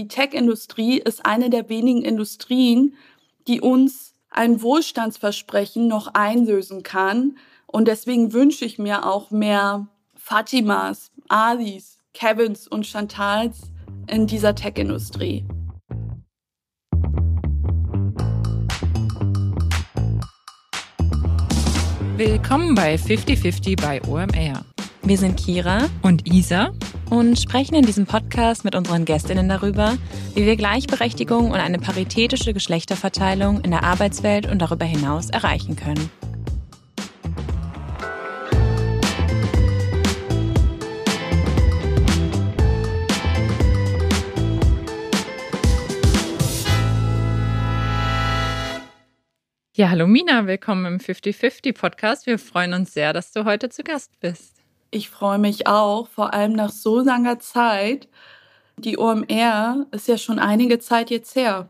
die Tech-Industrie ist eine der wenigen Industrien, die uns ein Wohlstandsversprechen noch einlösen kann. Und deswegen wünsche ich mir auch mehr Fatimas, Alis, Kevins und Chantals in dieser Tech-Industrie. Willkommen bei 5050 bei OMR. Wir sind Kira und Isa und sprechen in diesem Podcast mit unseren Gästinnen darüber, wie wir Gleichberechtigung und eine paritätische Geschlechterverteilung in der Arbeitswelt und darüber hinaus erreichen können. Ja, hallo Mina, willkommen im 50-50 Podcast. Wir freuen uns sehr, dass du heute zu Gast bist. Ich freue mich auch, vor allem nach so langer Zeit. Die OMR ist ja schon einige Zeit jetzt her.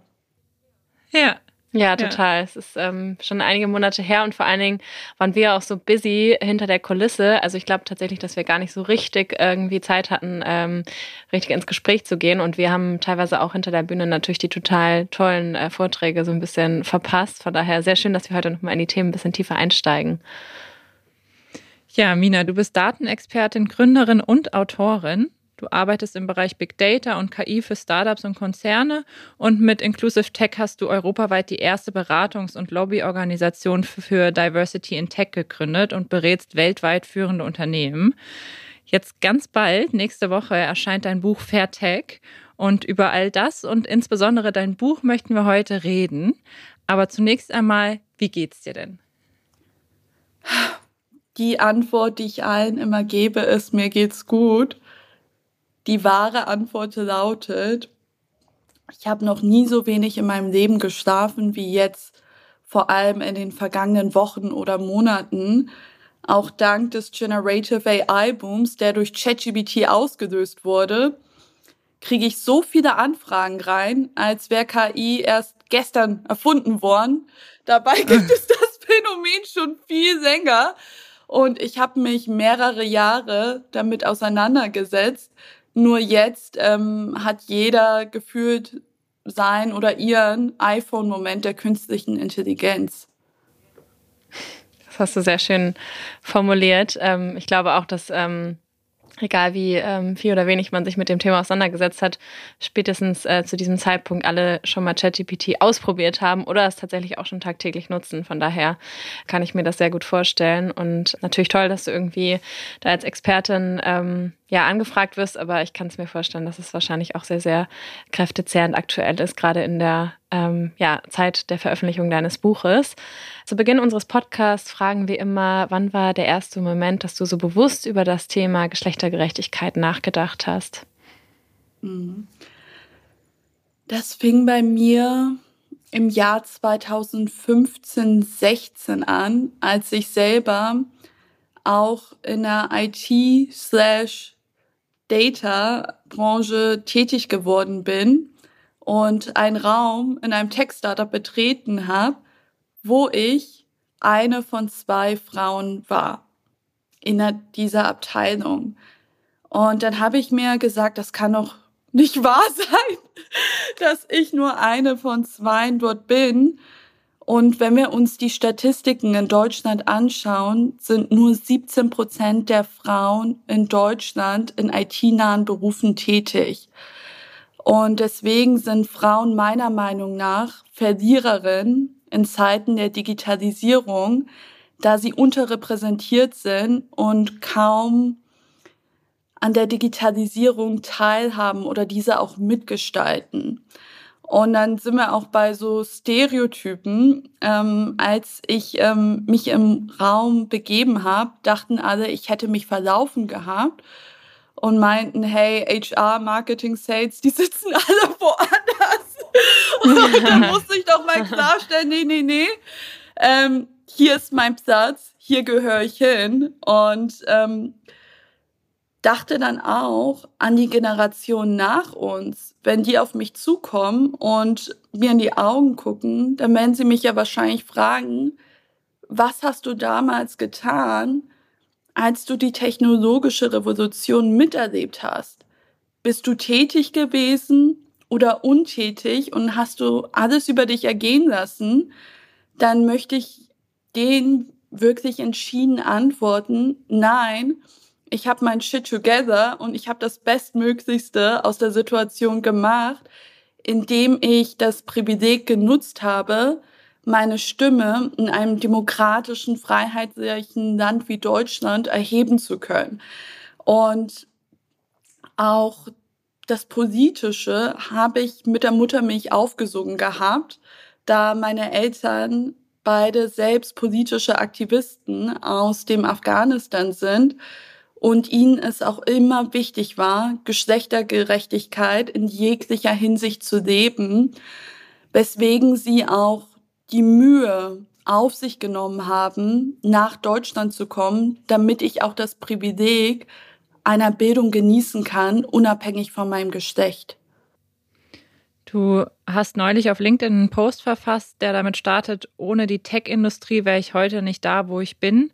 Ja, ja, total. Ja. Es ist ähm, schon einige Monate her und vor allen Dingen waren wir auch so busy hinter der Kulisse. Also ich glaube tatsächlich, dass wir gar nicht so richtig irgendwie Zeit hatten, ähm, richtig ins Gespräch zu gehen. Und wir haben teilweise auch hinter der Bühne natürlich die total tollen äh, Vorträge so ein bisschen verpasst. Von daher sehr schön, dass wir heute nochmal in die Themen ein bisschen tiefer einsteigen. Ja, Mina, du bist Datenexpertin, Gründerin und Autorin. Du arbeitest im Bereich Big Data und KI für Startups und Konzerne und mit Inclusive Tech hast du europaweit die erste Beratungs- und Lobbyorganisation für Diversity in Tech gegründet und berätst weltweit führende Unternehmen. Jetzt ganz bald, nächste Woche, erscheint dein Buch Fair Tech und über all das und insbesondere dein Buch möchten wir heute reden. Aber zunächst einmal, wie geht's dir denn? Die Antwort, die ich allen immer gebe, ist, mir geht's gut. Die wahre Antwort lautet, ich habe noch nie so wenig in meinem Leben geschlafen wie jetzt, vor allem in den vergangenen Wochen oder Monaten. Auch dank des Generative AI Booms, der durch ChatGPT ausgelöst wurde, kriege ich so viele Anfragen rein, als wäre KI erst gestern erfunden worden. Dabei gibt es das Phänomen schon viel länger. Und ich habe mich mehrere Jahre damit auseinandergesetzt, nur jetzt ähm, hat jeder gefühlt sein oder ihren iPhone-Moment der künstlichen Intelligenz. Das hast du sehr schön formuliert. Ähm, ich glaube auch, dass ähm, egal wie ähm, viel oder wenig man sich mit dem Thema auseinandergesetzt hat, spätestens äh, zu diesem Zeitpunkt alle schon mal ChatGPT ausprobiert haben oder es tatsächlich auch schon tagtäglich nutzen. Von daher kann ich mir das sehr gut vorstellen und natürlich toll, dass du irgendwie da als Expertin ähm, ja angefragt wirst, aber ich kann es mir vorstellen, dass es wahrscheinlich auch sehr, sehr kräftezehrend aktuell ist, gerade in der ähm, ja, Zeit der Veröffentlichung deines Buches. Zu Beginn unseres Podcasts fragen wir immer, wann war der erste Moment, dass du so bewusst über das Thema Geschlechtergerechtigkeit nachgedacht hast? Mhm. Das fing bei mir im Jahr 2015, 16 an, als ich selber auch in der IT slash Data-Branche tätig geworden bin und einen Raum in einem Tech-Startup betreten habe, wo ich eine von zwei Frauen war in dieser Abteilung. Und dann habe ich mir gesagt, das kann doch nicht wahr sein, dass ich nur eine von zwei dort bin. Und wenn wir uns die Statistiken in Deutschland anschauen, sind nur 17 Prozent der Frauen in Deutschland in IT-nahen Berufen tätig. Und deswegen sind Frauen meiner Meinung nach Verliererinnen in Zeiten der Digitalisierung, da sie unterrepräsentiert sind und kaum an der Digitalisierung teilhaben oder diese auch mitgestalten. Und dann sind wir auch bei so Stereotypen. Ähm, als ich ähm, mich im Raum begeben habe, dachten alle, ich hätte mich verlaufen gehabt und meinten, hey, HR, Marketing, Sales, die sitzen alle woanders. und dann musste ich doch mal klarstellen, nee, nee, nee. Ähm, hier ist mein Platz, hier gehöre ich hin. Und ähm, dachte dann auch an die Generation nach uns. Wenn die auf mich zukommen und mir in die Augen gucken, dann werden sie mich ja wahrscheinlich fragen, was hast du damals getan, als du die technologische Revolution miterlebt hast? Bist du tätig gewesen oder untätig und hast du alles über dich ergehen lassen, dann möchte ich den wirklich entschieden antworten, nein, ich habe mein Shit together und ich habe das Bestmöglichste aus der Situation gemacht, indem ich das Privileg genutzt habe, meine Stimme in einem demokratischen, freiheitlichen Land wie Deutschland erheben zu können. Und auch das Politische habe ich mit der Muttermilch aufgesogen gehabt, da meine Eltern beide selbst politische Aktivisten aus dem Afghanistan sind und ihnen es auch immer wichtig war, Geschlechtergerechtigkeit in jeglicher Hinsicht zu leben, weswegen sie auch die Mühe auf sich genommen haben, nach Deutschland zu kommen, damit ich auch das Privileg einer Bildung genießen kann, unabhängig von meinem Geschlecht. Du hast neulich auf LinkedIn einen Post verfasst, der damit startet, ohne die Tech-Industrie wäre ich heute nicht da, wo ich bin.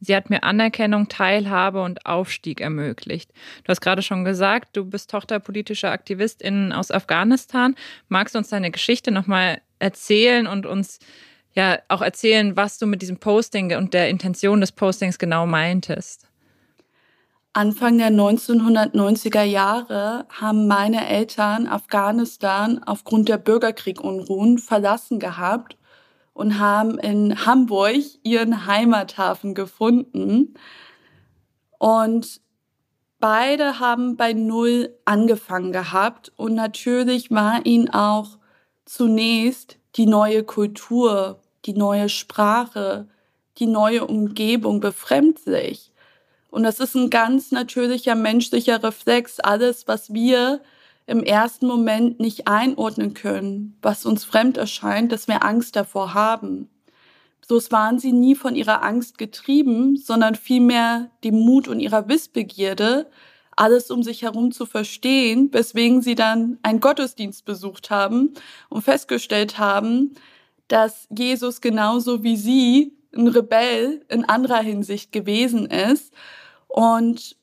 Sie hat mir Anerkennung, Teilhabe und Aufstieg ermöglicht. Du hast gerade schon gesagt, du bist Tochter politischer Aktivistin aus Afghanistan. Magst du uns deine Geschichte nochmal erzählen und uns ja auch erzählen, was du mit diesem Posting und der Intention des Postings genau meintest? Anfang der 1990er Jahre haben meine Eltern Afghanistan aufgrund der Bürgerkriegunruhen verlassen gehabt und haben in Hamburg ihren Heimathafen gefunden. Und beide haben bei Null angefangen gehabt und natürlich war ihnen auch zunächst die neue Kultur, die neue Sprache, die neue Umgebung befremdlich. Und das ist ein ganz natürlicher menschlicher Reflex. Alles, was wir im ersten Moment nicht einordnen können, was uns fremd erscheint, dass wir Angst davor haben. So waren sie nie von ihrer Angst getrieben, sondern vielmehr dem Mut und ihrer Wissbegierde, alles um sich herum zu verstehen, weswegen sie dann einen Gottesdienst besucht haben und festgestellt haben, dass Jesus genauso wie sie ein Rebell in anderer Hinsicht gewesen ist. Und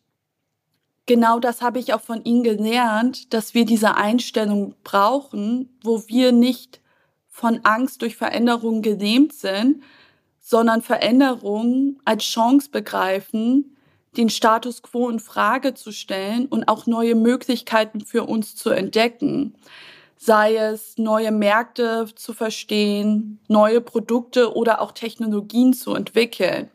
genau das habe ich auch von ihnen gelernt, dass wir diese Einstellung brauchen, wo wir nicht von Angst durch Veränderungen gelähmt sind, sondern Veränderungen als Chance begreifen, den Status quo in Frage zu stellen und auch neue Möglichkeiten für uns zu entdecken. Sei es neue Märkte zu verstehen, neue Produkte oder auch Technologien zu entwickeln.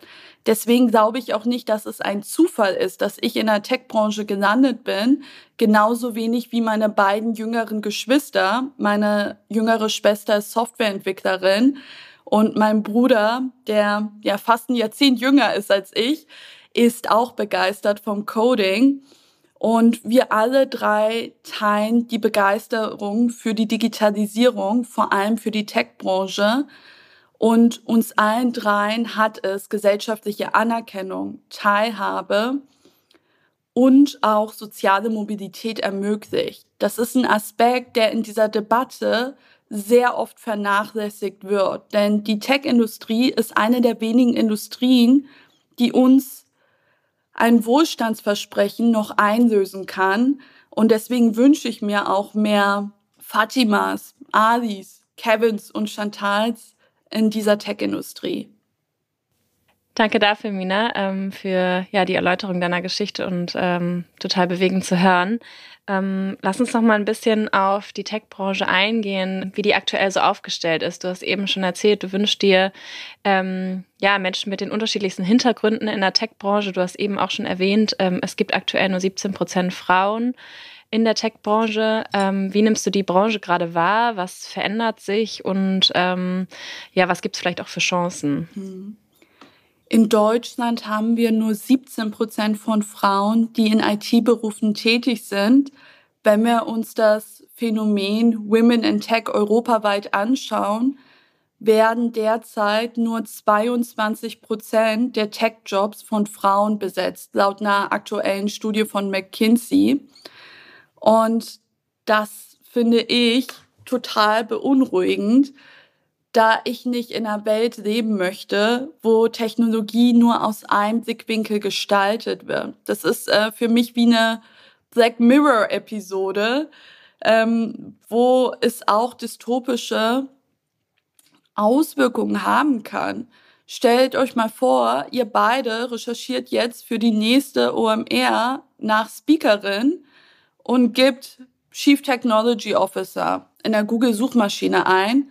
Deswegen glaube ich auch nicht, dass es ein Zufall ist, dass ich in der Tech-Branche gelandet bin, genauso wenig wie meine beiden jüngeren Geschwister. Meine jüngere Schwester ist Softwareentwicklerin und mein Bruder, der ja fast ein Jahrzehnt jünger ist als ich, ist auch begeistert vom Coding. Und wir alle drei teilen die Begeisterung für die Digitalisierung, vor allem für die Tech-Branche. Und uns allen dreien hat es gesellschaftliche Anerkennung, Teilhabe und auch soziale Mobilität ermöglicht. Das ist ein Aspekt, der in dieser Debatte sehr oft vernachlässigt wird. Denn die Tech-Industrie ist eine der wenigen Industrien, die uns ein Wohlstandsversprechen noch einlösen kann. Und deswegen wünsche ich mir auch mehr Fatimas, Alis, Kevins und Chantals in dieser Tech-Industrie. Danke dafür, Mina, ähm, für ja, die Erläuterung deiner Geschichte und ähm, total bewegend zu hören. Ähm, lass uns noch mal ein bisschen auf die Tech-Branche eingehen, wie die aktuell so aufgestellt ist. Du hast eben schon erzählt, du wünschst dir ähm, ja Menschen mit den unterschiedlichsten Hintergründen in der Tech-Branche. Du hast eben auch schon erwähnt, ähm, es gibt aktuell nur 17 Prozent Frauen in der Tech-Branche. Ähm, wie nimmst du die Branche gerade wahr? Was verändert sich und ähm, ja, was gibt es vielleicht auch für Chancen? Hm. In Deutschland haben wir nur 17 Prozent von Frauen, die in IT-Berufen tätig sind. Wenn wir uns das Phänomen Women in Tech europaweit anschauen, werden derzeit nur 22 Prozent der Tech-Jobs von Frauen besetzt, laut einer aktuellen Studie von McKinsey. Und das finde ich total beunruhigend, da ich nicht in einer Welt leben möchte, wo Technologie nur aus einem Blickwinkel gestaltet wird. Das ist äh, für mich wie eine Black Mirror-Episode, ähm, wo es auch dystopische Auswirkungen haben kann. Stellt euch mal vor, ihr beide recherchiert jetzt für die nächste OMR nach Speakerin und gibt Chief Technology Officer in der Google-Suchmaschine ein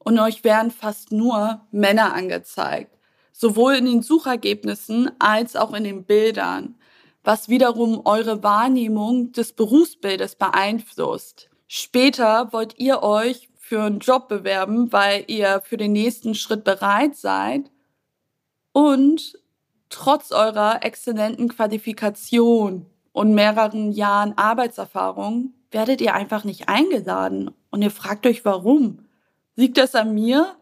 und euch werden fast nur Männer angezeigt. Sowohl in den Suchergebnissen als auch in den Bildern, was wiederum eure Wahrnehmung des Berufsbildes beeinflusst. Später wollt ihr euch für einen Job bewerben, weil ihr für den nächsten Schritt bereit seid und trotz eurer exzellenten Qualifikation und mehreren Jahren Arbeitserfahrung werdet ihr einfach nicht eingeladen. Und ihr fragt euch warum. Liegt das an mir?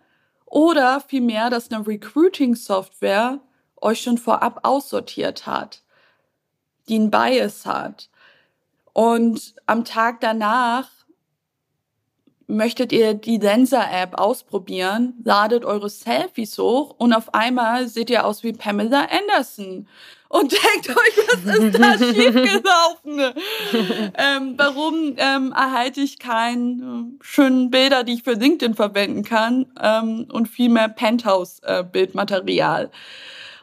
Oder vielmehr, dass eine Recruiting-Software euch schon vorab aussortiert hat, die einen Bias hat. Und am Tag danach möchtet ihr die Lenser-App ausprobieren, ladet eure Selfies hoch und auf einmal seht ihr aus wie Pamela Anderson und denkt euch, was ist da schiefgelaufen? ähm, warum ähm, erhalte ich keine äh, schönen Bilder, die ich für LinkedIn verwenden kann ähm, und viel mehr Penthouse-Bildmaterial? Äh,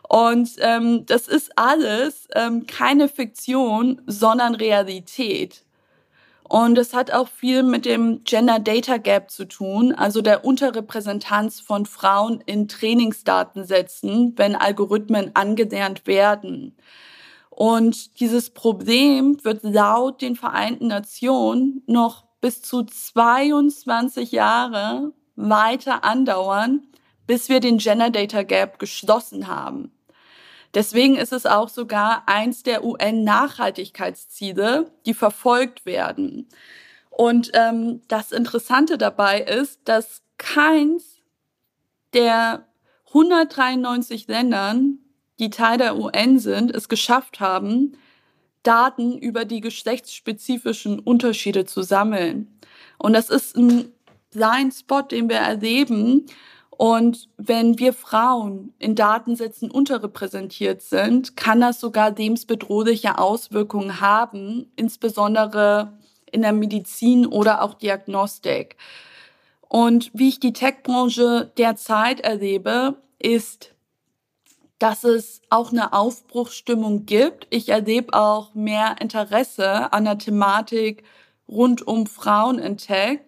und ähm, das ist alles ähm, keine Fiktion, sondern Realität. Und es hat auch viel mit dem Gender Data Gap zu tun, also der Unterrepräsentanz von Frauen in Trainingsdatensätzen, wenn Algorithmen angelernt werden. Und dieses Problem wird laut den Vereinten Nationen noch bis zu 22 Jahre weiter andauern, bis wir den Gender Data Gap geschlossen haben. Deswegen ist es auch sogar eins der UN-Nachhaltigkeitsziele, die verfolgt werden. Und ähm, das Interessante dabei ist, dass keins der 193 Ländern, die Teil der UN sind, es geschafft haben, Daten über die geschlechtsspezifischen Unterschiede zu sammeln. Und das ist ein Blind Spot, den wir erleben, und wenn wir Frauen in Datensätzen unterrepräsentiert sind, kann das sogar lebensbedrohliche Auswirkungen haben, insbesondere in der Medizin oder auch Diagnostik. Und wie ich die Tech-Branche derzeit erlebe, ist, dass es auch eine Aufbruchsstimmung gibt. Ich erlebe auch mehr Interesse an der Thematik rund um Frauen in Tech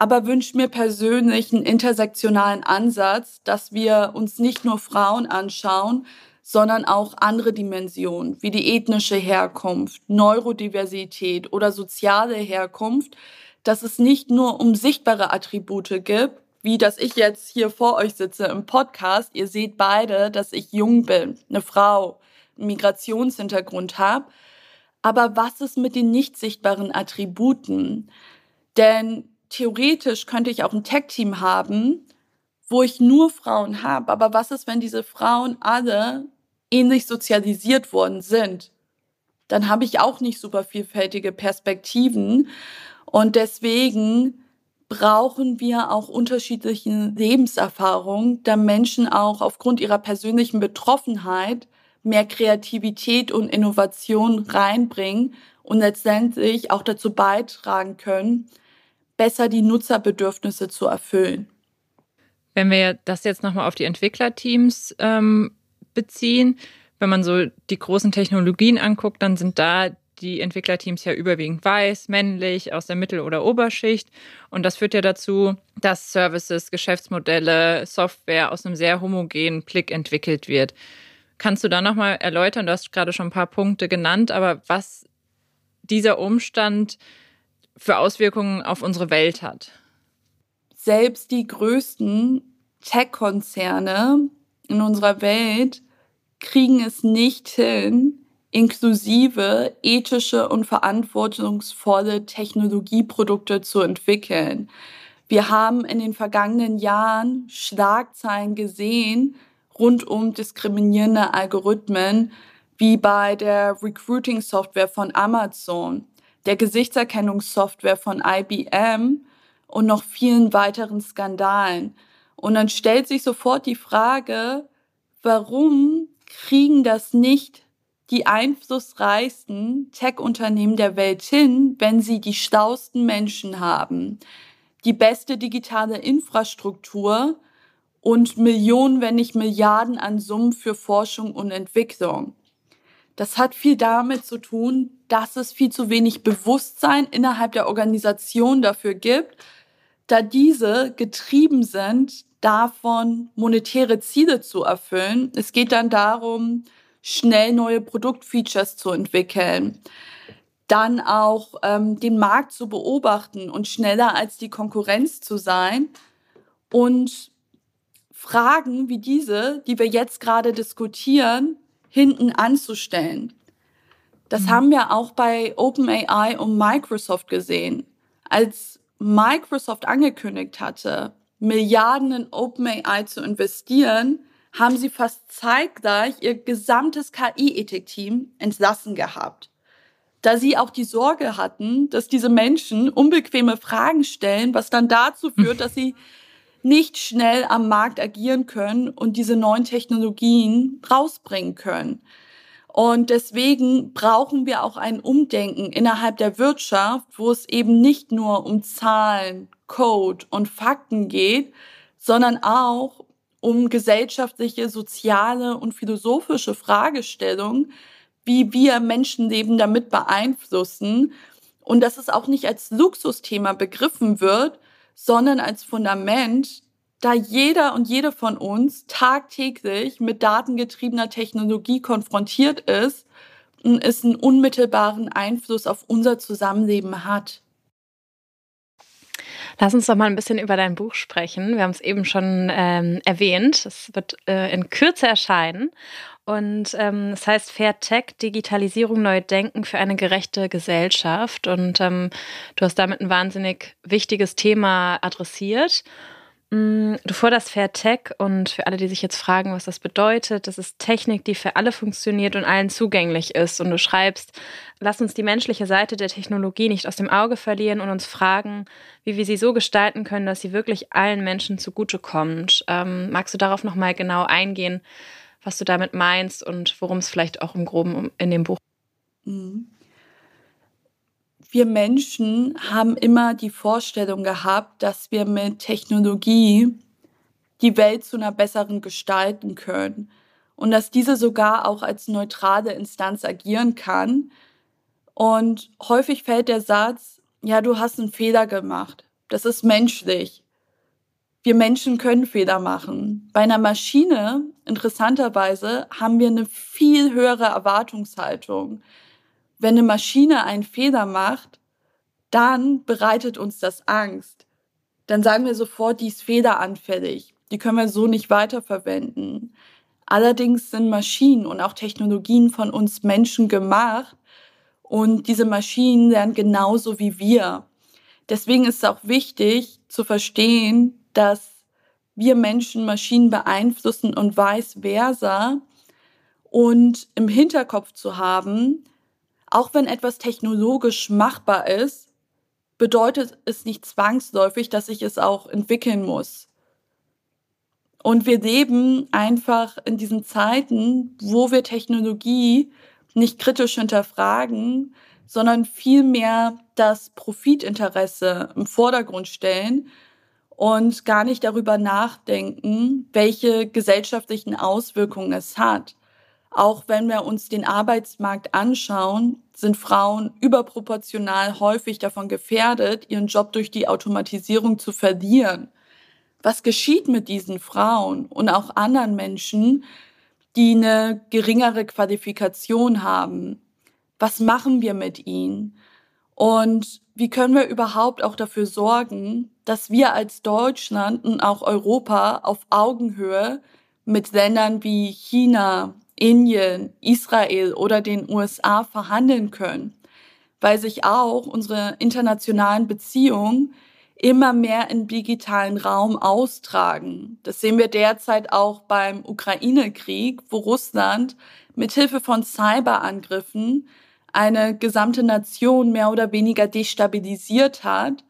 aber wünsche mir persönlich einen intersektionalen Ansatz, dass wir uns nicht nur Frauen anschauen, sondern auch andere Dimensionen wie die ethnische Herkunft, Neurodiversität oder soziale Herkunft, dass es nicht nur um sichtbare Attribute gibt, wie dass ich jetzt hier vor euch sitze im Podcast. Ihr seht beide, dass ich jung bin, eine Frau, einen Migrationshintergrund habe. Aber was ist mit den nicht sichtbaren Attributen? Denn theoretisch könnte ich auch ein Tech-Team haben, wo ich nur Frauen habe. Aber was ist, wenn diese Frauen alle ähnlich sozialisiert worden sind? Dann habe ich auch nicht super vielfältige Perspektiven. Und deswegen brauchen wir auch unterschiedliche Lebenserfahrungen, da Menschen auch aufgrund ihrer persönlichen Betroffenheit mehr Kreativität und Innovation reinbringen und letztendlich auch dazu beitragen können, besser die Nutzerbedürfnisse zu erfüllen. Wenn wir das jetzt nochmal auf die Entwicklerteams ähm, beziehen, wenn man so die großen Technologien anguckt, dann sind da die Entwicklerteams ja überwiegend weiß, männlich, aus der Mittel- oder Oberschicht. Und das führt ja dazu, dass Services, Geschäftsmodelle, Software aus einem sehr homogenen Blick entwickelt wird. Kannst du da nochmal erläutern? Du hast gerade schon ein paar Punkte genannt, aber was dieser Umstand für Auswirkungen auf unsere Welt hat. Selbst die größten Tech-Konzerne in unserer Welt kriegen es nicht hin, inklusive ethische und verantwortungsvolle Technologieprodukte zu entwickeln. Wir haben in den vergangenen Jahren Schlagzeilen gesehen rund um diskriminierende Algorithmen, wie bei der Recruiting-Software von Amazon der Gesichtserkennungssoftware von IBM und noch vielen weiteren Skandalen. Und dann stellt sich sofort die Frage, warum kriegen das nicht die einflussreichsten Tech-Unternehmen der Welt hin, wenn sie die stausten Menschen haben, die beste digitale Infrastruktur und Millionen, wenn nicht Milliarden an Summen für Forschung und Entwicklung. Das hat viel damit zu tun, dass es viel zu wenig Bewusstsein innerhalb der Organisation dafür gibt, da diese getrieben sind, davon monetäre Ziele zu erfüllen. Es geht dann darum, schnell neue Produktfeatures zu entwickeln, dann auch ähm, den Markt zu beobachten und schneller als die Konkurrenz zu sein und Fragen wie diese, die wir jetzt gerade diskutieren, hinten anzustellen. Das mhm. haben wir auch bei OpenAI und Microsoft gesehen. Als Microsoft angekündigt hatte, Milliarden in OpenAI zu investieren, haben sie fast zeitgleich ihr gesamtes KI-Ethik-Team entlassen gehabt. Da sie auch die Sorge hatten, dass diese Menschen unbequeme Fragen stellen, was dann dazu führt, dass sie nicht schnell am Markt agieren können und diese neuen Technologien rausbringen können. Und deswegen brauchen wir auch ein Umdenken innerhalb der Wirtschaft, wo es eben nicht nur um Zahlen, Code und Fakten geht, sondern auch um gesellschaftliche, soziale und philosophische Fragestellungen, wie wir Menschenleben damit beeinflussen und dass es auch nicht als Luxusthema begriffen wird, sondern als Fundament, da jeder und jede von uns tagtäglich mit datengetriebener Technologie konfrontiert ist und es einen unmittelbaren Einfluss auf unser Zusammenleben hat. Lass uns doch mal ein bisschen über dein Buch sprechen. Wir haben es eben schon ähm, erwähnt. Es wird äh, in Kürze erscheinen. Und ähm, es heißt Fair Tech, Digitalisierung, neu denken für eine gerechte Gesellschaft. Und ähm, du hast damit ein wahnsinnig wichtiges Thema adressiert. Mm, du forderst Fair Tech und für alle, die sich jetzt fragen, was das bedeutet, das ist Technik, die für alle funktioniert und allen zugänglich ist. Und du schreibst, lass uns die menschliche Seite der Technologie nicht aus dem Auge verlieren und uns fragen, wie wir sie so gestalten können, dass sie wirklich allen Menschen zugutekommt. Ähm, magst du darauf nochmal genau eingehen, was du damit meinst und worum es vielleicht auch im Groben in dem Buch? Mhm wir Menschen haben immer die Vorstellung gehabt, dass wir mit Technologie die Welt zu einer besseren gestalten können und dass diese sogar auch als neutrale Instanz agieren kann. Und häufig fällt der Satz, ja, du hast einen Fehler gemacht. Das ist menschlich. Wir Menschen können Fehler machen. Bei einer Maschine, interessanterweise, haben wir eine viel höhere Erwartungshaltung wenn eine Maschine einen Fehler macht, dann bereitet uns das Angst. Dann sagen wir sofort, die ist fehleranfällig. Die können wir so nicht weiterverwenden. Allerdings sind Maschinen und auch Technologien von uns Menschen gemacht und diese Maschinen lernen genauso wie wir. Deswegen ist es auch wichtig zu verstehen, dass wir Menschen Maschinen beeinflussen und vice versa und im Hinterkopf zu haben, auch wenn etwas technologisch machbar ist, bedeutet es nicht zwangsläufig, dass ich es auch entwickeln muss. Und wir leben einfach in diesen Zeiten, wo wir Technologie nicht kritisch hinterfragen, sondern vielmehr das Profitinteresse im Vordergrund stellen und gar nicht darüber nachdenken, welche gesellschaftlichen Auswirkungen es hat. Auch wenn wir uns den Arbeitsmarkt anschauen, sind Frauen überproportional häufig davon gefährdet, ihren Job durch die Automatisierung zu verlieren. Was geschieht mit diesen Frauen und auch anderen Menschen, die eine geringere Qualifikation haben? Was machen wir mit ihnen? Und wie können wir überhaupt auch dafür sorgen, dass wir als Deutschland und auch Europa auf Augenhöhe mit Ländern wie China, Indien, Israel oder den USA verhandeln können, weil sich auch unsere internationalen Beziehungen immer mehr im digitalen Raum austragen. Das sehen wir derzeit auch beim Ukraine-Krieg, wo Russland mithilfe von Cyberangriffen eine gesamte Nation mehr oder weniger destabilisiert hat.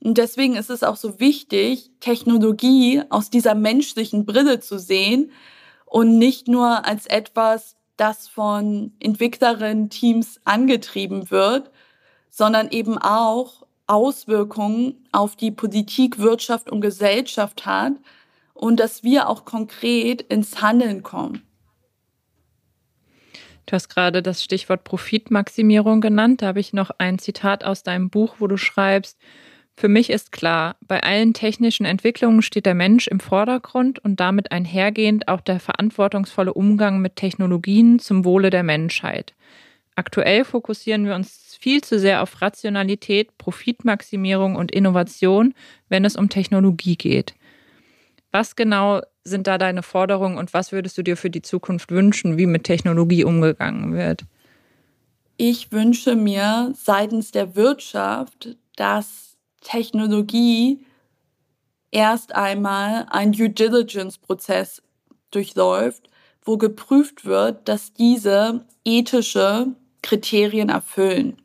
Und deswegen ist es auch so wichtig, Technologie aus dieser menschlichen Brille zu sehen, und nicht nur als etwas, das von Entwicklerinnen-Teams angetrieben wird, sondern eben auch Auswirkungen auf die Politik, Wirtschaft und Gesellschaft hat und dass wir auch konkret ins Handeln kommen. Du hast gerade das Stichwort Profitmaximierung genannt. Da habe ich noch ein Zitat aus deinem Buch, wo du schreibst, für mich ist klar, bei allen technischen Entwicklungen steht der Mensch im Vordergrund und damit einhergehend auch der verantwortungsvolle Umgang mit Technologien zum Wohle der Menschheit. Aktuell fokussieren wir uns viel zu sehr auf Rationalität, Profitmaximierung und Innovation, wenn es um Technologie geht. Was genau sind da deine Forderungen und was würdest du dir für die Zukunft wünschen, wie mit Technologie umgegangen wird? Ich wünsche mir seitens der Wirtschaft, dass Technologie erst einmal ein Due Diligence-Prozess durchläuft, wo geprüft wird, dass diese ethische Kriterien erfüllen.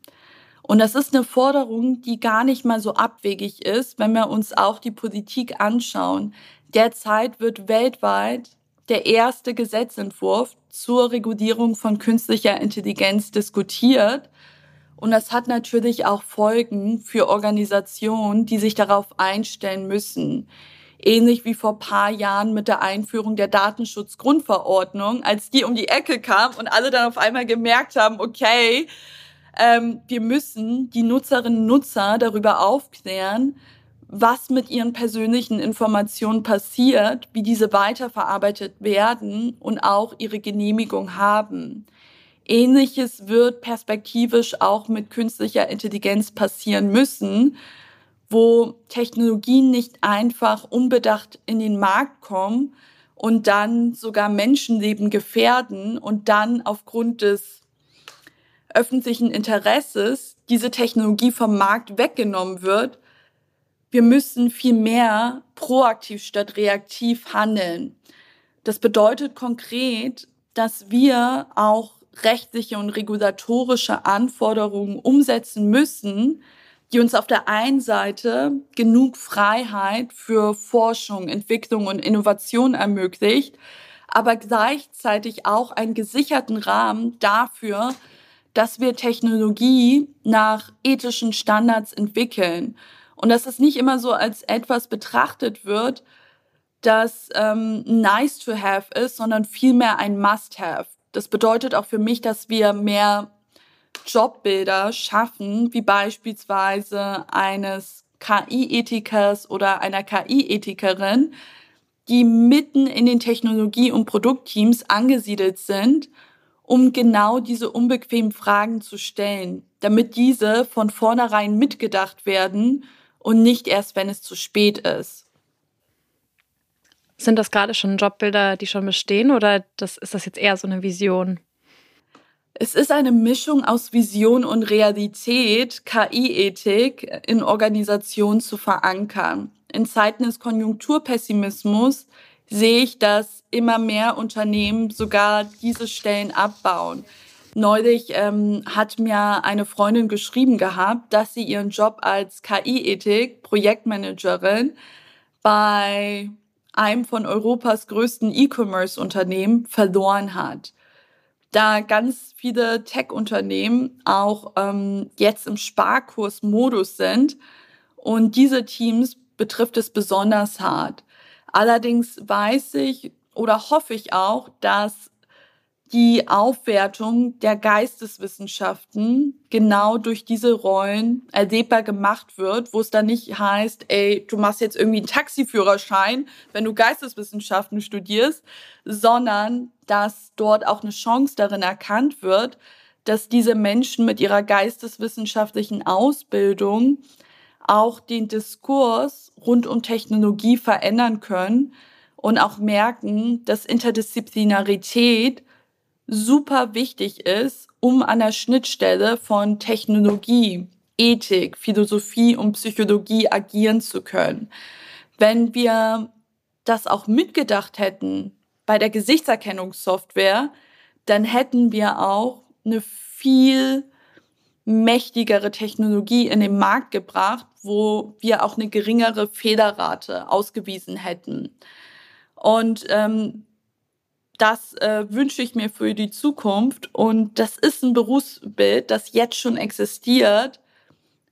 Und das ist eine Forderung, die gar nicht mal so abwegig ist, wenn wir uns auch die Politik anschauen. Derzeit wird weltweit der erste Gesetzentwurf zur Regulierung von künstlicher Intelligenz diskutiert. Und das hat natürlich auch Folgen für Organisationen, die sich darauf einstellen müssen. Ähnlich wie vor paar Jahren mit der Einführung der Datenschutzgrundverordnung, als die um die Ecke kam und alle dann auf einmal gemerkt haben, okay, ähm, wir müssen die Nutzerinnen und Nutzer darüber aufklären, was mit ihren persönlichen Informationen passiert, wie diese weiterverarbeitet werden und auch ihre Genehmigung haben. Ähnliches wird perspektivisch auch mit künstlicher Intelligenz passieren müssen, wo Technologien nicht einfach unbedacht in den Markt kommen und dann sogar Menschenleben gefährden und dann aufgrund des öffentlichen Interesses diese Technologie vom Markt weggenommen wird. Wir müssen viel mehr proaktiv statt reaktiv handeln. Das bedeutet konkret, dass wir auch rechtliche und regulatorische Anforderungen umsetzen müssen, die uns auf der einen Seite genug Freiheit für Forschung, Entwicklung und Innovation ermöglicht, aber gleichzeitig auch einen gesicherten Rahmen dafür, dass wir Technologie nach ethischen Standards entwickeln. Und dass es nicht immer so als etwas betrachtet wird, das ähm, nice to have ist, sondern vielmehr ein must have. Das bedeutet auch für mich, dass wir mehr Jobbilder schaffen, wie beispielsweise eines KI-Ethikers oder einer KI-Ethikerin, die mitten in den Technologie- und Produktteams angesiedelt sind, um genau diese unbequemen Fragen zu stellen, damit diese von vornherein mitgedacht werden und nicht erst, wenn es zu spät ist. Sind das gerade schon Jobbilder, die schon bestehen oder das, ist das jetzt eher so eine Vision? Es ist eine Mischung aus Vision und Realität, KI-Ethik in Organisationen zu verankern. In Zeiten des Konjunkturpessimismus sehe ich, dass immer mehr Unternehmen sogar diese Stellen abbauen. Neulich ähm, hat mir eine Freundin geschrieben gehabt, dass sie ihren Job als KI-Ethik, Projektmanagerin bei einem von Europas größten E-Commerce-Unternehmen verloren hat. Da ganz viele Tech-Unternehmen auch ähm, jetzt im Sparkursmodus sind und diese Teams betrifft es besonders hart. Allerdings weiß ich oder hoffe ich auch, dass die Aufwertung der Geisteswissenschaften genau durch diese Rollen erlebbar gemacht wird, wo es dann nicht heißt, ey, du machst jetzt irgendwie einen Taxiführerschein, wenn du Geisteswissenschaften studierst, sondern dass dort auch eine Chance darin erkannt wird, dass diese Menschen mit ihrer geisteswissenschaftlichen Ausbildung auch den Diskurs rund um Technologie verändern können und auch merken, dass Interdisziplinarität super wichtig ist, um an der Schnittstelle von Technologie, Ethik, Philosophie und Psychologie agieren zu können. Wenn wir das auch mitgedacht hätten bei der Gesichtserkennungssoftware, dann hätten wir auch eine viel mächtigere Technologie in den Markt gebracht, wo wir auch eine geringere Fehlerrate ausgewiesen hätten. Und ähm, das äh, wünsche ich mir für die Zukunft. Und das ist ein Berufsbild, das jetzt schon existiert,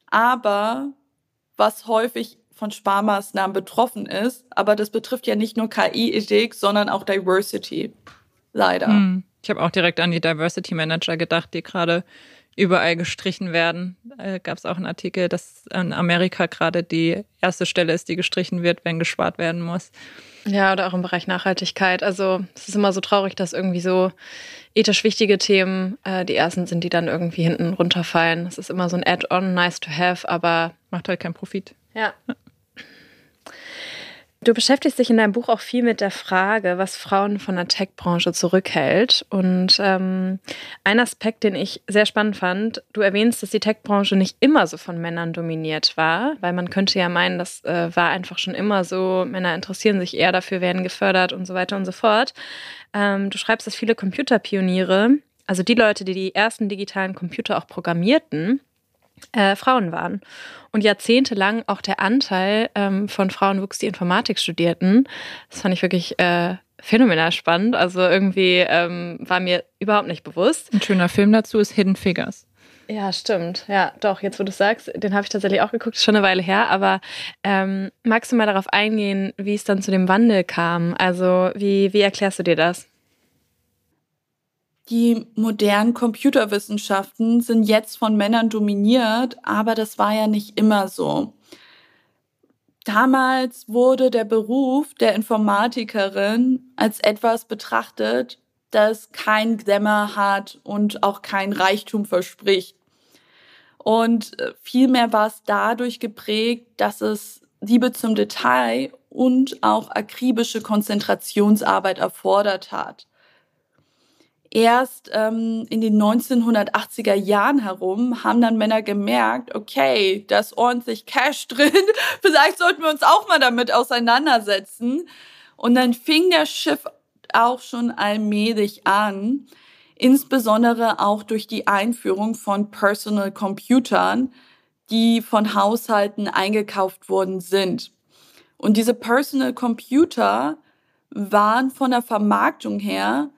aber was häufig von Sparmaßnahmen betroffen ist. Aber das betrifft ja nicht nur KI-Ethik, sondern auch Diversity. Leider. Hm. Ich habe auch direkt an die Diversity Manager gedacht, die gerade überall gestrichen werden. Äh, Gab es auch einen Artikel, dass in Amerika gerade die erste Stelle ist, die gestrichen wird, wenn gespart werden muss. Ja, oder auch im Bereich Nachhaltigkeit. Also es ist immer so traurig, dass irgendwie so ethisch wichtige Themen äh, die ersten sind, die dann irgendwie hinten runterfallen. Es ist immer so ein Add-on, nice to have, aber macht halt keinen Profit. Ja. Du beschäftigst dich in deinem Buch auch viel mit der Frage, was Frauen von der Tech-Branche zurückhält. Und ähm, ein Aspekt, den ich sehr spannend fand, du erwähnst, dass die Tech-Branche nicht immer so von Männern dominiert war, weil man könnte ja meinen, das äh, war einfach schon immer so, Männer interessieren sich eher dafür, werden gefördert und so weiter und so fort. Ähm, du schreibst, dass viele Computerpioniere, also die Leute, die die ersten digitalen Computer auch programmierten, äh, Frauen waren. Und jahrzehntelang auch der Anteil ähm, von Frauen wuchs, die Informatik studierten. Das fand ich wirklich äh, phänomenal spannend. Also irgendwie ähm, war mir überhaupt nicht bewusst. Ein schöner Film dazu ist Hidden Figures. Ja, stimmt. Ja, doch, jetzt wo du sagst, den habe ich tatsächlich auch geguckt, schon eine Weile her. Aber ähm, magst du mal darauf eingehen, wie es dann zu dem Wandel kam? Also wie, wie erklärst du dir das? Die modernen Computerwissenschaften sind jetzt von Männern dominiert, aber das war ja nicht immer so. Damals wurde der Beruf der Informatikerin als etwas betrachtet, das kein Glamour hat und auch kein Reichtum verspricht. Und äh, vielmehr war es dadurch geprägt, dass es Liebe zum Detail und auch akribische Konzentrationsarbeit erfordert hat erst ähm, in den 1980er Jahren herum haben dann Männer gemerkt, okay, da ist ordentlich Cash drin, vielleicht sollten wir uns auch mal damit auseinandersetzen. Und dann fing der Schiff auch schon allmählich an, insbesondere auch durch die Einführung von Personal Computern, die von Haushalten eingekauft worden sind. Und diese Personal Computer waren von der Vermarktung her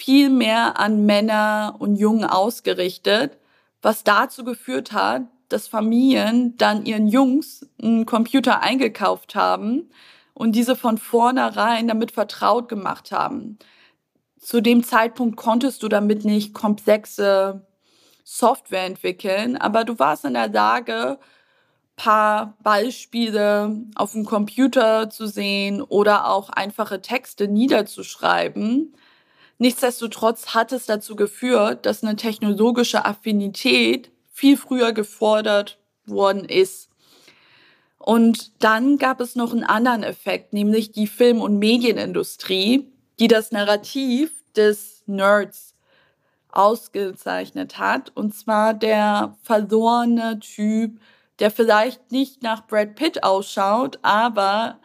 viel mehr an Männer und Jungen ausgerichtet, was dazu geführt hat, dass Familien dann ihren Jungs einen Computer eingekauft haben und diese von vornherein damit vertraut gemacht haben. Zu dem Zeitpunkt konntest du damit nicht komplexe Software entwickeln, aber du warst in der Lage, paar Beispiele auf dem Computer zu sehen oder auch einfache Texte niederzuschreiben Nichtsdestotrotz hat es dazu geführt, dass eine technologische Affinität viel früher gefordert worden ist. Und dann gab es noch einen anderen Effekt, nämlich die Film- und Medienindustrie, die das Narrativ des Nerds ausgezeichnet hat. Und zwar der verlorene Typ, der vielleicht nicht nach Brad Pitt ausschaut, aber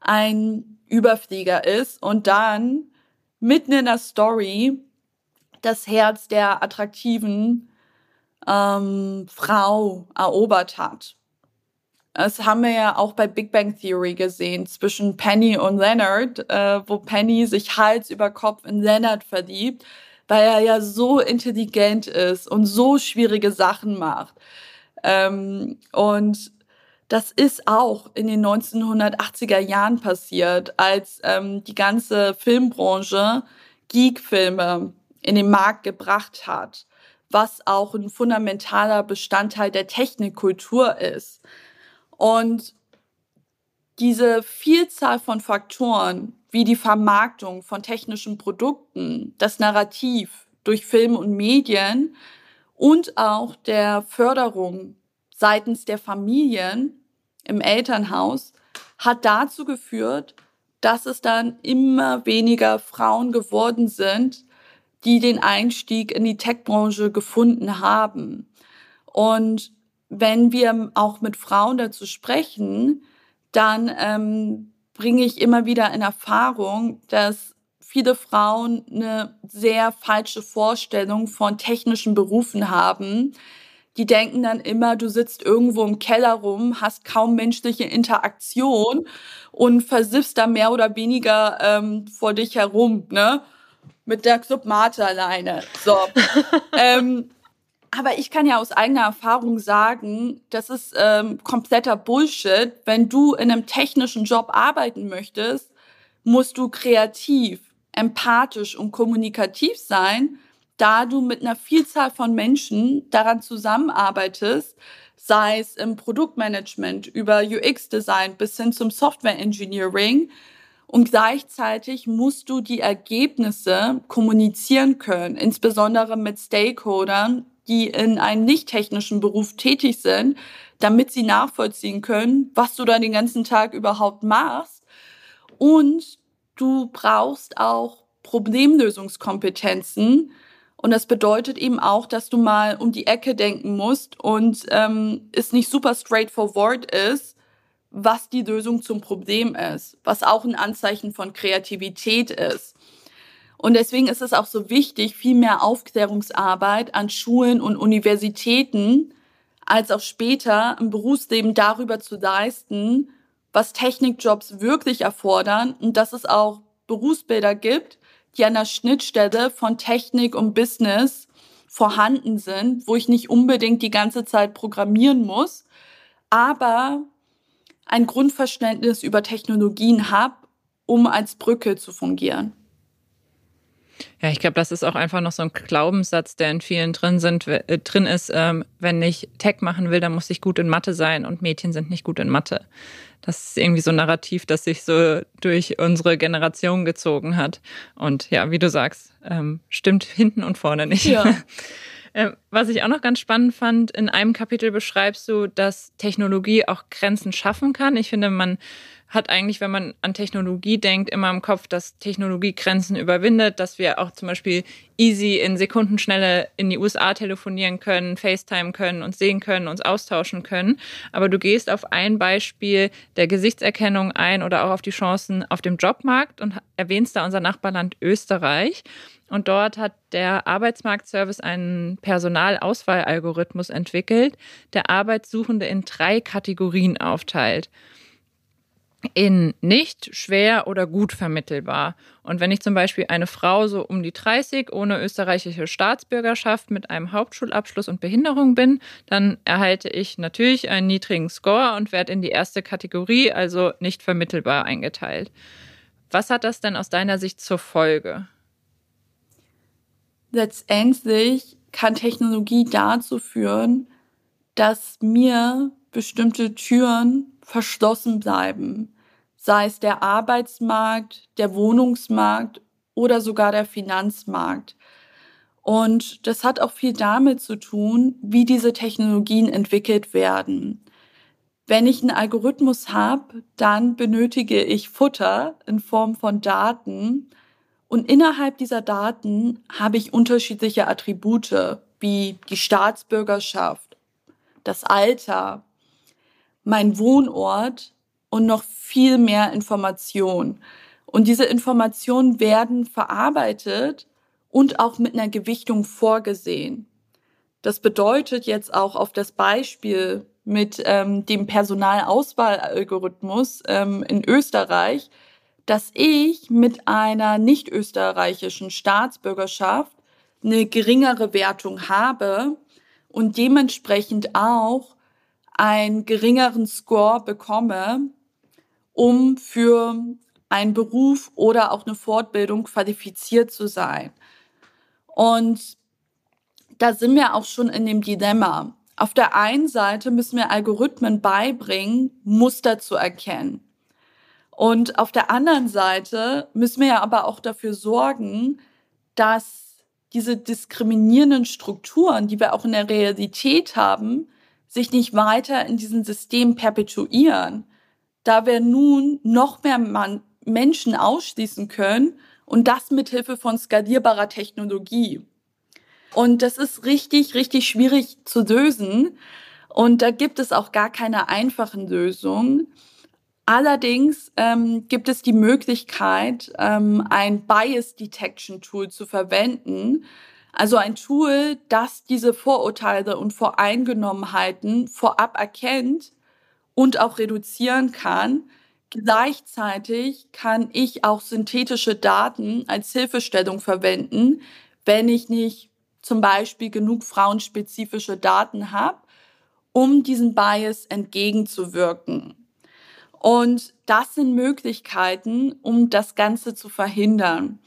ein Überflieger ist und dann mitten in der Story das Herz der attraktiven ähm, Frau erobert hat. Das haben wir ja auch bei Big Bang Theory gesehen, zwischen Penny und Leonard, äh, wo Penny sich Hals über Kopf in Leonard verliebt, weil er ja so intelligent ist und so schwierige Sachen macht. Ähm, und das ist auch in den 1980er Jahren passiert, als ähm, die ganze Filmbranche Geek-Filme in den Markt gebracht hat, was auch ein fundamentaler Bestandteil der Technikkultur ist. Und diese Vielzahl von Faktoren, wie die Vermarktung von technischen Produkten, das Narrativ durch Film und Medien und auch der Förderung seitens der Familien im Elternhaus hat dazu geführt, dass es dann immer weniger Frauen geworden sind, die den Einstieg in die Tech-Branche gefunden haben. Und wenn wir auch mit Frauen dazu sprechen, dann ähm, bringe ich immer wieder in Erfahrung, dass viele Frauen eine sehr falsche Vorstellung von technischen Berufen haben, die denken dann immer, du sitzt irgendwo im Keller rum, hast kaum menschliche Interaktion und versiffst da mehr oder weniger ähm, vor dich herum, ne? mit der Club Mate alleine. So. ähm, aber ich kann ja aus eigener Erfahrung sagen, das ist ähm, kompletter Bullshit. Wenn du in einem technischen Job arbeiten möchtest, musst du kreativ, empathisch und kommunikativ sein, da du mit einer Vielzahl von Menschen daran zusammenarbeitest, sei es im Produktmanagement, über UX-Design bis hin zum Software-Engineering. Und gleichzeitig musst du die Ergebnisse kommunizieren können, insbesondere mit Stakeholdern, die in einem nicht technischen Beruf tätig sind, damit sie nachvollziehen können, was du da den ganzen Tag überhaupt machst. Und du brauchst auch Problemlösungskompetenzen. Und das bedeutet eben auch, dass du mal um die Ecke denken musst und ähm, es nicht super straightforward ist, was die Lösung zum Problem ist, was auch ein Anzeichen von Kreativität ist. Und deswegen ist es auch so wichtig, viel mehr Aufklärungsarbeit an Schulen und Universitäten als auch später im Berufsleben darüber zu leisten, was Technikjobs wirklich erfordern und dass es auch Berufsbilder gibt, die an der Schnittstelle von Technik und Business vorhanden sind, wo ich nicht unbedingt die ganze Zeit programmieren muss, aber ein Grundverständnis über Technologien habe, um als Brücke zu fungieren. Ja, ich glaube, das ist auch einfach noch so ein Glaubenssatz, der in vielen drin sind, äh, drin ist, ähm, wenn ich Tech machen will, dann muss ich gut in Mathe sein und Mädchen sind nicht gut in Mathe. Das ist irgendwie so ein Narrativ, das sich so durch unsere Generation gezogen hat. Und ja, wie du sagst, ähm, stimmt hinten und vorne nicht. Ja. Ähm, was ich auch noch ganz spannend fand, in einem Kapitel beschreibst du, dass Technologie auch Grenzen schaffen kann. Ich finde, man hat eigentlich, wenn man an Technologie denkt, immer im Kopf, dass Technologie Grenzen überwindet, dass wir auch zum Beispiel easy in Sekundenschnelle in die USA telefonieren können, FaceTime können, uns sehen können, uns austauschen können. Aber du gehst auf ein Beispiel der Gesichtserkennung ein oder auch auf die Chancen auf dem Jobmarkt und erwähnst da unser Nachbarland Österreich. Und dort hat der Arbeitsmarktservice einen Personalauswahlalgorithmus entwickelt, der Arbeitssuchende in drei Kategorien aufteilt in nicht schwer oder gut vermittelbar. Und wenn ich zum Beispiel eine Frau so um die 30 ohne österreichische Staatsbürgerschaft mit einem Hauptschulabschluss und Behinderung bin, dann erhalte ich natürlich einen niedrigen Score und werde in die erste Kategorie, also nicht vermittelbar, eingeteilt. Was hat das denn aus deiner Sicht zur Folge? Letztendlich kann Technologie dazu führen, dass mir bestimmte Türen verschlossen bleiben sei es der Arbeitsmarkt, der Wohnungsmarkt oder sogar der Finanzmarkt. Und das hat auch viel damit zu tun, wie diese Technologien entwickelt werden. Wenn ich einen Algorithmus habe, dann benötige ich Futter in Form von Daten. Und innerhalb dieser Daten habe ich unterschiedliche Attribute, wie die Staatsbürgerschaft, das Alter, mein Wohnort und noch viel mehr Information. Und diese Informationen werden verarbeitet und auch mit einer Gewichtung vorgesehen. Das bedeutet jetzt auch auf das Beispiel mit ähm, dem Personalauswahlalgorithmus ähm, in Österreich, dass ich mit einer nicht österreichischen Staatsbürgerschaft eine geringere Wertung habe und dementsprechend auch einen geringeren Score bekomme um für einen Beruf oder auch eine Fortbildung qualifiziert zu sein. Und da sind wir auch schon in dem Dilemma. Auf der einen Seite müssen wir Algorithmen beibringen, Muster zu erkennen. Und auf der anderen Seite müssen wir ja aber auch dafür sorgen, dass diese diskriminierenden Strukturen, die wir auch in der Realität haben, sich nicht weiter in diesem System perpetuieren da wir nun noch mehr Man Menschen ausschließen können und das mit Hilfe von skalierbarer Technologie. Und das ist richtig, richtig schwierig zu lösen. Und da gibt es auch gar keine einfachen Lösungen. Allerdings ähm, gibt es die Möglichkeit, ähm, ein Bias Detection Tool zu verwenden. Also ein Tool, das diese Vorurteile und Voreingenommenheiten vorab erkennt und auch reduzieren kann, gleichzeitig kann ich auch synthetische Daten als Hilfestellung verwenden, wenn ich nicht zum Beispiel genug frauenspezifische Daten habe, um diesen Bias entgegenzuwirken. Und das sind Möglichkeiten, um das Ganze zu verhindern.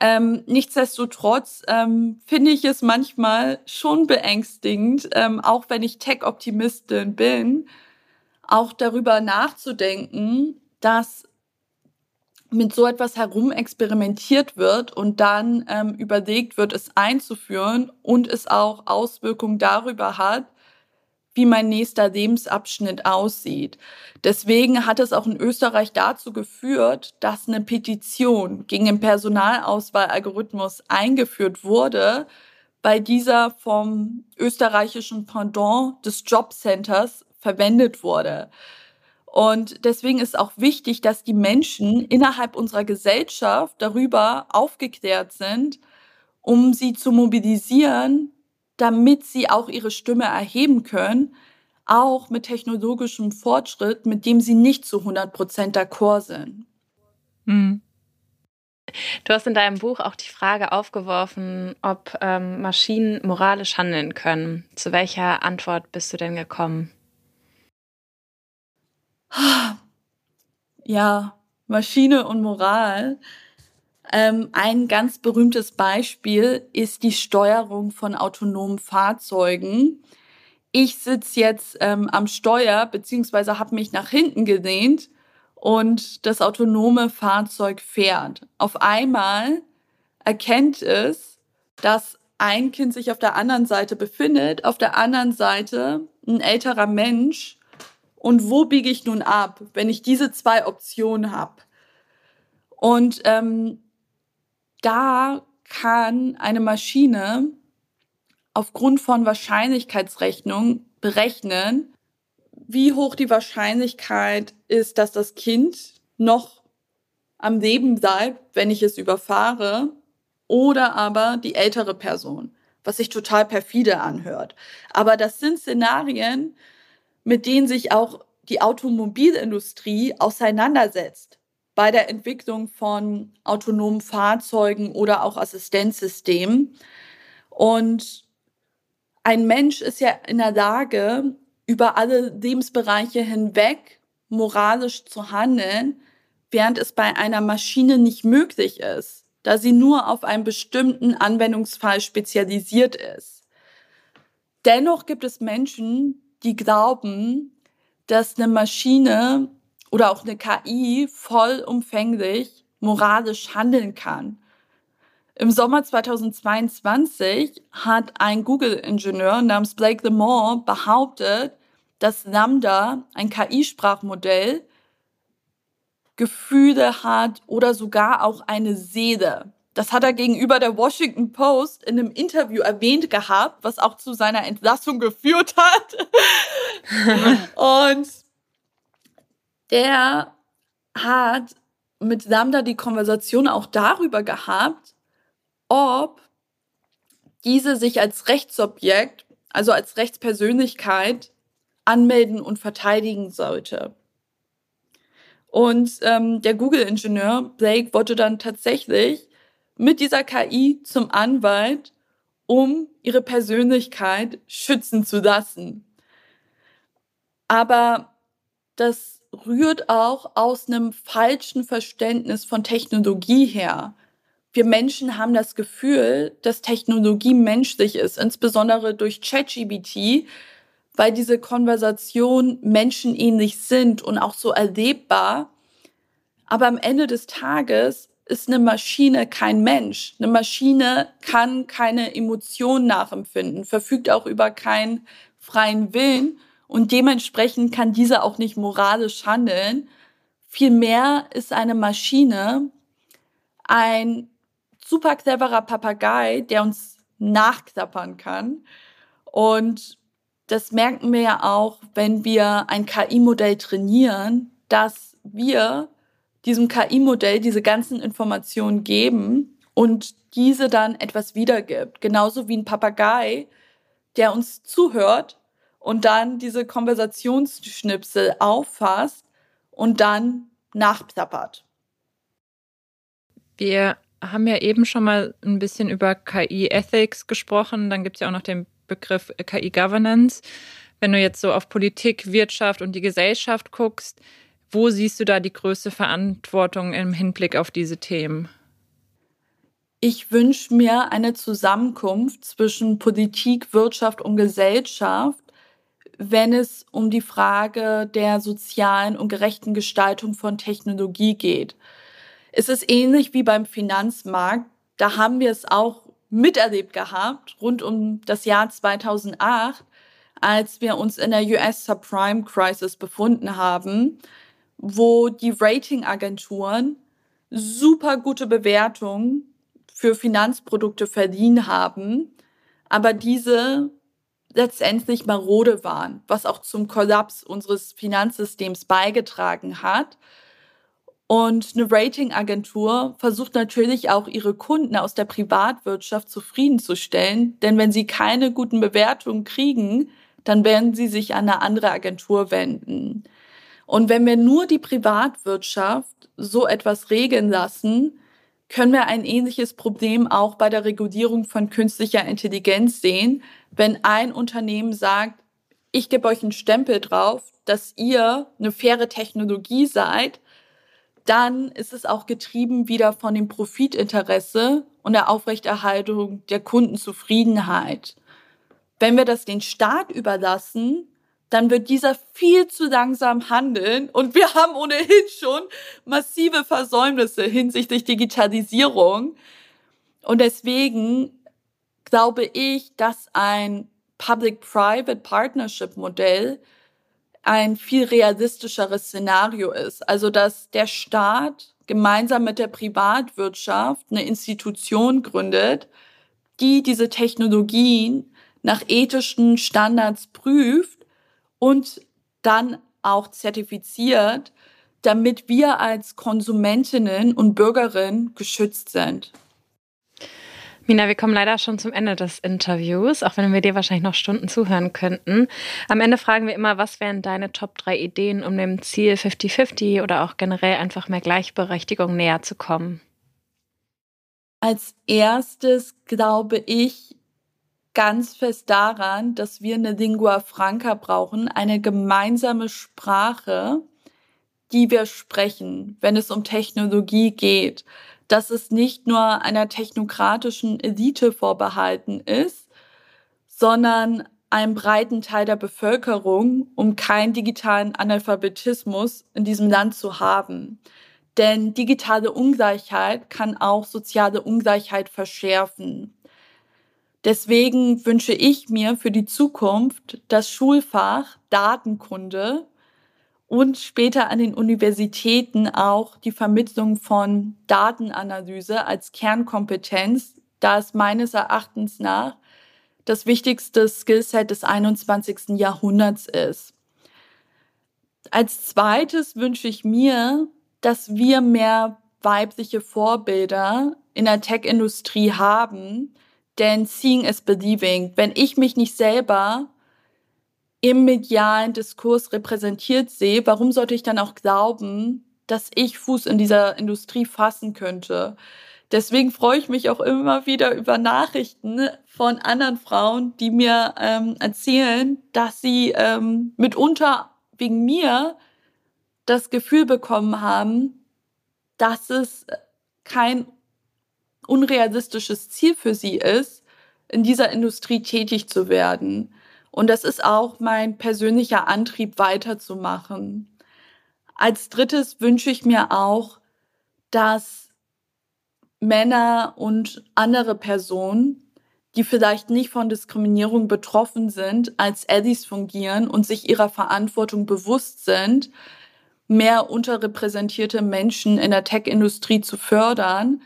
Ähm, nichtsdestotrotz ähm, finde ich es manchmal schon beängstigend, ähm, auch wenn ich Tech-Optimistin bin, auch darüber nachzudenken, dass mit so etwas herumexperimentiert wird und dann ähm, überlegt wird, es einzuführen und es auch Auswirkungen darüber hat, wie mein nächster Lebensabschnitt aussieht. Deswegen hat es auch in Österreich dazu geführt, dass eine Petition gegen den Personalauswahlalgorithmus eingeführt wurde, bei dieser vom österreichischen Pendant des Jobcenters verwendet wurde. Und deswegen ist auch wichtig, dass die Menschen innerhalb unserer Gesellschaft darüber aufgeklärt sind, um sie zu mobilisieren, damit sie auch ihre Stimme erheben können, auch mit technologischem Fortschritt, mit dem sie nicht zu 100 Prozent d'accord sind. Mhm. Du hast in deinem Buch auch die Frage aufgeworfen, ob ähm, Maschinen moralisch handeln können. Zu welcher Antwort bist du denn gekommen? Ja, Maschine und Moral. Ähm, ein ganz berühmtes Beispiel ist die Steuerung von autonomen Fahrzeugen. Ich sitze jetzt ähm, am Steuer beziehungsweise habe mich nach hinten gelehnt und das autonome Fahrzeug fährt. Auf einmal erkennt es, dass ein Kind sich auf der anderen Seite befindet, auf der anderen Seite ein älterer Mensch. Und wo biege ich nun ab, wenn ich diese zwei Optionen habe? Und ähm, da kann eine Maschine aufgrund von Wahrscheinlichkeitsrechnung berechnen, wie hoch die Wahrscheinlichkeit ist, dass das Kind noch am Leben bleibt, wenn ich es überfahre, oder aber die ältere Person, was sich total perfide anhört. Aber das sind Szenarien, mit denen sich auch die Automobilindustrie auseinandersetzt bei der Entwicklung von autonomen Fahrzeugen oder auch Assistenzsystemen. Und ein Mensch ist ja in der Lage, über alle Lebensbereiche hinweg moralisch zu handeln, während es bei einer Maschine nicht möglich ist, da sie nur auf einen bestimmten Anwendungsfall spezialisiert ist. Dennoch gibt es Menschen, die glauben, dass eine Maschine oder auch eine KI vollumfänglich moralisch handeln kann. Im Sommer 2022 hat ein Google-Ingenieur namens Blake Lemore behauptet, dass Lambda, ein KI-Sprachmodell, Gefühle hat oder sogar auch eine Seele. Das hat er gegenüber der Washington Post in einem Interview erwähnt gehabt, was auch zu seiner Entlassung geführt hat. Und der hat mit Lambda die Konversation auch darüber gehabt, ob diese sich als Rechtsobjekt, also als Rechtspersönlichkeit, anmelden und verteidigen sollte. Und ähm, der Google-Ingenieur Blake wollte dann tatsächlich mit dieser KI zum Anwalt, um ihre Persönlichkeit schützen zu lassen. Aber das rührt auch aus einem falschen Verständnis von Technologie her. Wir Menschen haben das Gefühl, dass Technologie menschlich ist, insbesondere durch ChatGBT, weil diese Konversationen menschenähnlich sind und auch so erlebbar. Aber am Ende des Tages ist eine Maschine kein Mensch. Eine Maschine kann keine Emotionen nachempfinden, verfügt auch über keinen freien Willen und dementsprechend kann diese auch nicht moralisch handeln. Vielmehr ist eine Maschine ein super cleverer Papagei, der uns nachklappern kann. Und das merken wir ja auch, wenn wir ein KI-Modell trainieren, dass wir diesem KI-Modell diese ganzen Informationen geben und diese dann etwas wiedergibt. Genauso wie ein Papagei, der uns zuhört und dann diese Konversationsschnipsel auffasst und dann nachplappert. Wir haben ja eben schon mal ein bisschen über KI-Ethics gesprochen. Dann gibt es ja auch noch den Begriff KI-Governance. Wenn du jetzt so auf Politik, Wirtschaft und die Gesellschaft guckst, wo siehst du da die größte Verantwortung im Hinblick auf diese Themen? Ich wünsche mir eine Zusammenkunft zwischen Politik, Wirtschaft und Gesellschaft, wenn es um die Frage der sozialen und gerechten Gestaltung von Technologie geht. Es ist ähnlich wie beim Finanzmarkt. Da haben wir es auch miterlebt gehabt, rund um das Jahr 2008, als wir uns in der US Subprime Crisis befunden haben, wo die Ratingagenturen super gute Bewertungen für Finanzprodukte verliehen haben, aber diese letztendlich marode waren, was auch zum Kollaps unseres Finanzsystems beigetragen hat. Und eine Ratingagentur versucht natürlich auch ihre Kunden aus der Privatwirtschaft zufriedenzustellen, denn wenn sie keine guten Bewertungen kriegen, dann werden sie sich an eine andere Agentur wenden. Und wenn wir nur die Privatwirtschaft so etwas regeln lassen, können wir ein ähnliches Problem auch bei der Regulierung von künstlicher Intelligenz sehen, wenn ein Unternehmen sagt, ich gebe euch einen Stempel drauf, dass ihr eine faire Technologie seid, dann ist es auch getrieben wieder von dem Profitinteresse und der Aufrechterhaltung der Kundenzufriedenheit. Wenn wir das den Staat überlassen, dann wird dieser viel zu langsam handeln und wir haben ohnehin schon massive Versäumnisse hinsichtlich Digitalisierung. Und deswegen glaube ich, dass ein Public-Private Partnership Modell ein viel realistischeres Szenario ist. Also, dass der Staat gemeinsam mit der Privatwirtschaft eine Institution gründet, die diese Technologien nach ethischen Standards prüft und dann auch zertifiziert, damit wir als Konsumentinnen und Bürgerinnen geschützt sind. Mina, wir kommen leider schon zum Ende des Interviews, auch wenn wir dir wahrscheinlich noch Stunden zuhören könnten. Am Ende fragen wir immer, was wären deine Top 3 Ideen, um dem Ziel 50-50 oder auch generell einfach mehr Gleichberechtigung näher zu kommen? Als erstes glaube ich ganz fest daran, dass wir eine Lingua Franca brauchen, eine gemeinsame Sprache, die wir sprechen, wenn es um Technologie geht dass es nicht nur einer technokratischen Elite vorbehalten ist, sondern einem breiten Teil der Bevölkerung, um keinen digitalen Analphabetismus in diesem Land zu haben. Denn digitale Ungleichheit kann auch soziale Ungleichheit verschärfen. Deswegen wünsche ich mir für die Zukunft das Schulfach Datenkunde und später an den Universitäten auch die Vermittlung von Datenanalyse als Kernkompetenz, da es meines Erachtens nach das wichtigste Skillset des 21. Jahrhunderts ist. Als zweites wünsche ich mir, dass wir mehr weibliche Vorbilder in der Tech-Industrie haben, denn seeing is believing. Wenn ich mich nicht selber im medialen Diskurs repräsentiert sehe, warum sollte ich dann auch glauben, dass ich Fuß in dieser Industrie fassen könnte? Deswegen freue ich mich auch immer wieder über Nachrichten von anderen Frauen, die mir ähm, erzählen, dass sie ähm, mitunter wegen mir das Gefühl bekommen haben, dass es kein unrealistisches Ziel für sie ist, in dieser Industrie tätig zu werden. Und das ist auch mein persönlicher Antrieb, weiterzumachen. Als drittes wünsche ich mir auch, dass Männer und andere Personen, die vielleicht nicht von Diskriminierung betroffen sind, als Allies fungieren und sich ihrer Verantwortung bewusst sind, mehr unterrepräsentierte Menschen in der Tech-Industrie zu fördern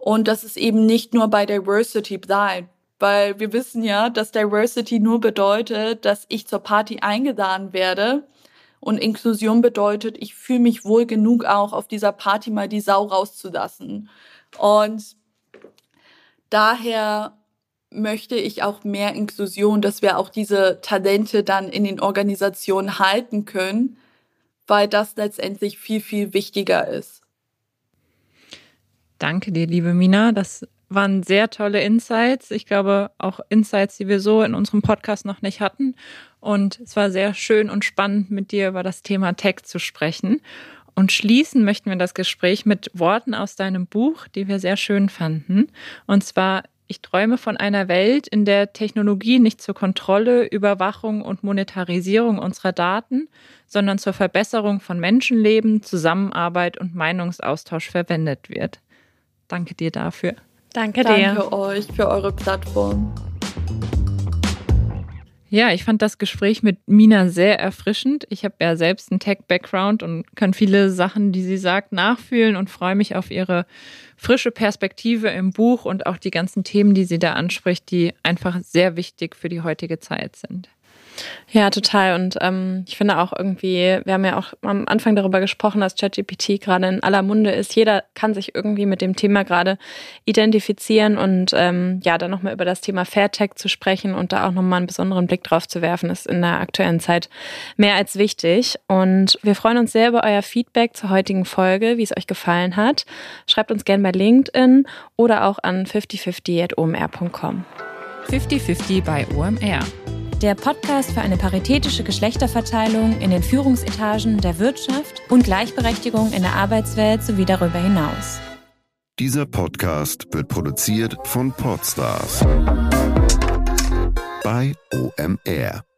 und dass es eben nicht nur bei Diversity bleibt weil wir wissen ja, dass Diversity nur bedeutet, dass ich zur Party eingeladen werde. Und Inklusion bedeutet, ich fühle mich wohl genug auch auf dieser Party mal die Sau rauszulassen. Und daher möchte ich auch mehr Inklusion, dass wir auch diese Talente dann in den Organisationen halten können, weil das letztendlich viel, viel wichtiger ist. Danke dir, liebe Mina. Das waren sehr tolle Insights. Ich glaube auch Insights, die wir so in unserem Podcast noch nicht hatten. Und es war sehr schön und spannend, mit dir über das Thema Tech zu sprechen. Und schließen möchten wir das Gespräch mit Worten aus deinem Buch, die wir sehr schön fanden. Und zwar, ich träume von einer Welt, in der Technologie nicht zur Kontrolle, Überwachung und Monetarisierung unserer Daten, sondern zur Verbesserung von Menschenleben, Zusammenarbeit und Meinungsaustausch verwendet wird. Danke dir dafür. Danke dir. Danke euch für eure Plattform. Ja, ich fand das Gespräch mit Mina sehr erfrischend. Ich habe ja selbst einen Tech-Background und kann viele Sachen, die sie sagt, nachfühlen und freue mich auf ihre frische Perspektive im Buch und auch die ganzen Themen, die sie da anspricht, die einfach sehr wichtig für die heutige Zeit sind. Ja, total. Und ähm, ich finde auch irgendwie, wir haben ja auch am Anfang darüber gesprochen, dass ChatGPT gerade in aller Munde ist. Jeder kann sich irgendwie mit dem Thema gerade identifizieren und ähm, ja, dann nochmal über das Thema Fairtech zu sprechen und da auch nochmal einen besonderen Blick drauf zu werfen, ist in der aktuellen Zeit mehr als wichtig. Und wir freuen uns sehr über euer Feedback zur heutigen Folge, wie es euch gefallen hat. Schreibt uns gerne bei LinkedIn oder auch an 5050.omr.com. 5050 bei OMR der Podcast für eine paritätische Geschlechterverteilung in den Führungsetagen der Wirtschaft und Gleichberechtigung in der Arbeitswelt sowie darüber hinaus. Dieser Podcast wird produziert von Podstars bei OMR.